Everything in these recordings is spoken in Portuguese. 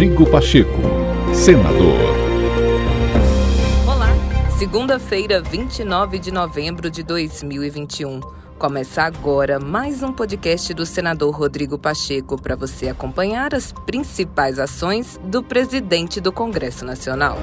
Rodrigo Pacheco, senador. Olá, segunda-feira, 29 de novembro de 2021. Começa agora mais um podcast do senador Rodrigo Pacheco para você acompanhar as principais ações do presidente do Congresso Nacional.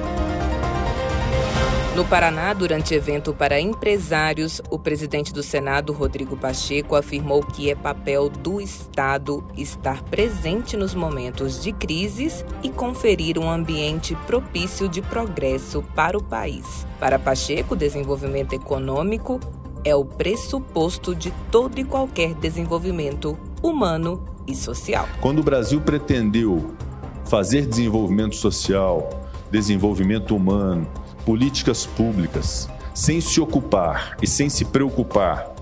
No Paraná, durante evento para empresários, o presidente do Senado, Rodrigo Pacheco, afirmou que é papel do Estado estar presente nos momentos de crises e conferir um ambiente propício de progresso para o país. Para Pacheco, desenvolvimento econômico é o pressuposto de todo e qualquer desenvolvimento humano e social. Quando o Brasil pretendeu fazer desenvolvimento social, desenvolvimento humano, políticas públicas, sem se ocupar e sem se preocupar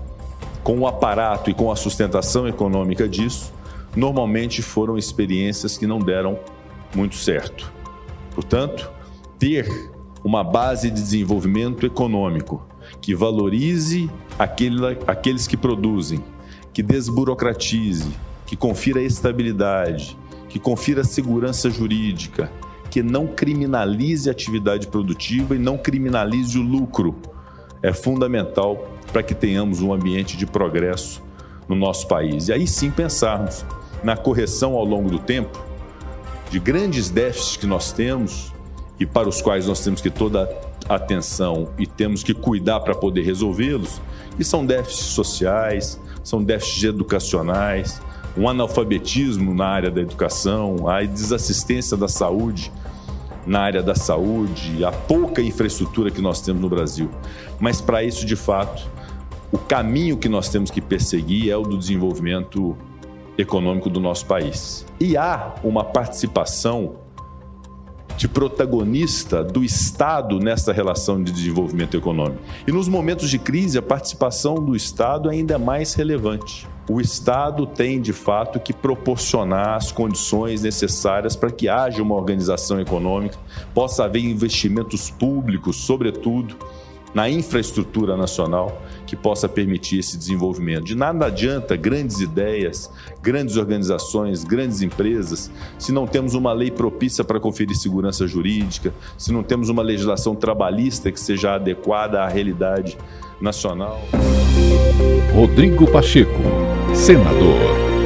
com o aparato e com a sustentação econômica disso, normalmente foram experiências que não deram muito certo. Portanto, ter uma base de desenvolvimento econômico que valorize aquele, aqueles que produzem, que desburocratize, que confira estabilidade, que confira segurança jurídica, que não criminalize a atividade produtiva e não criminalize o lucro. É fundamental para que tenhamos um ambiente de progresso no nosso país. E aí sim pensarmos na correção ao longo do tempo de grandes déficits que nós temos e para os quais nós temos que toda atenção e temos que cuidar para poder resolvê-los, que são déficits sociais, são déficits educacionais, um analfabetismo na área da educação, a desassistência da saúde na área da saúde, a pouca infraestrutura que nós temos no Brasil. Mas para isso, de fato, o caminho que nós temos que perseguir é o do desenvolvimento econômico do nosso país. E há uma participação de protagonista do Estado nessa relação de desenvolvimento econômico. E nos momentos de crise, a participação do Estado ainda é mais relevante. O Estado tem, de fato, que proporcionar as condições necessárias para que haja uma organização econômica, possa haver investimentos públicos, sobretudo na infraestrutura nacional que possa permitir esse desenvolvimento. De nada adianta grandes ideias, grandes organizações, grandes empresas, se não temos uma lei propícia para conferir segurança jurídica, se não temos uma legislação trabalhista que seja adequada à realidade nacional. Rodrigo Pacheco, senador.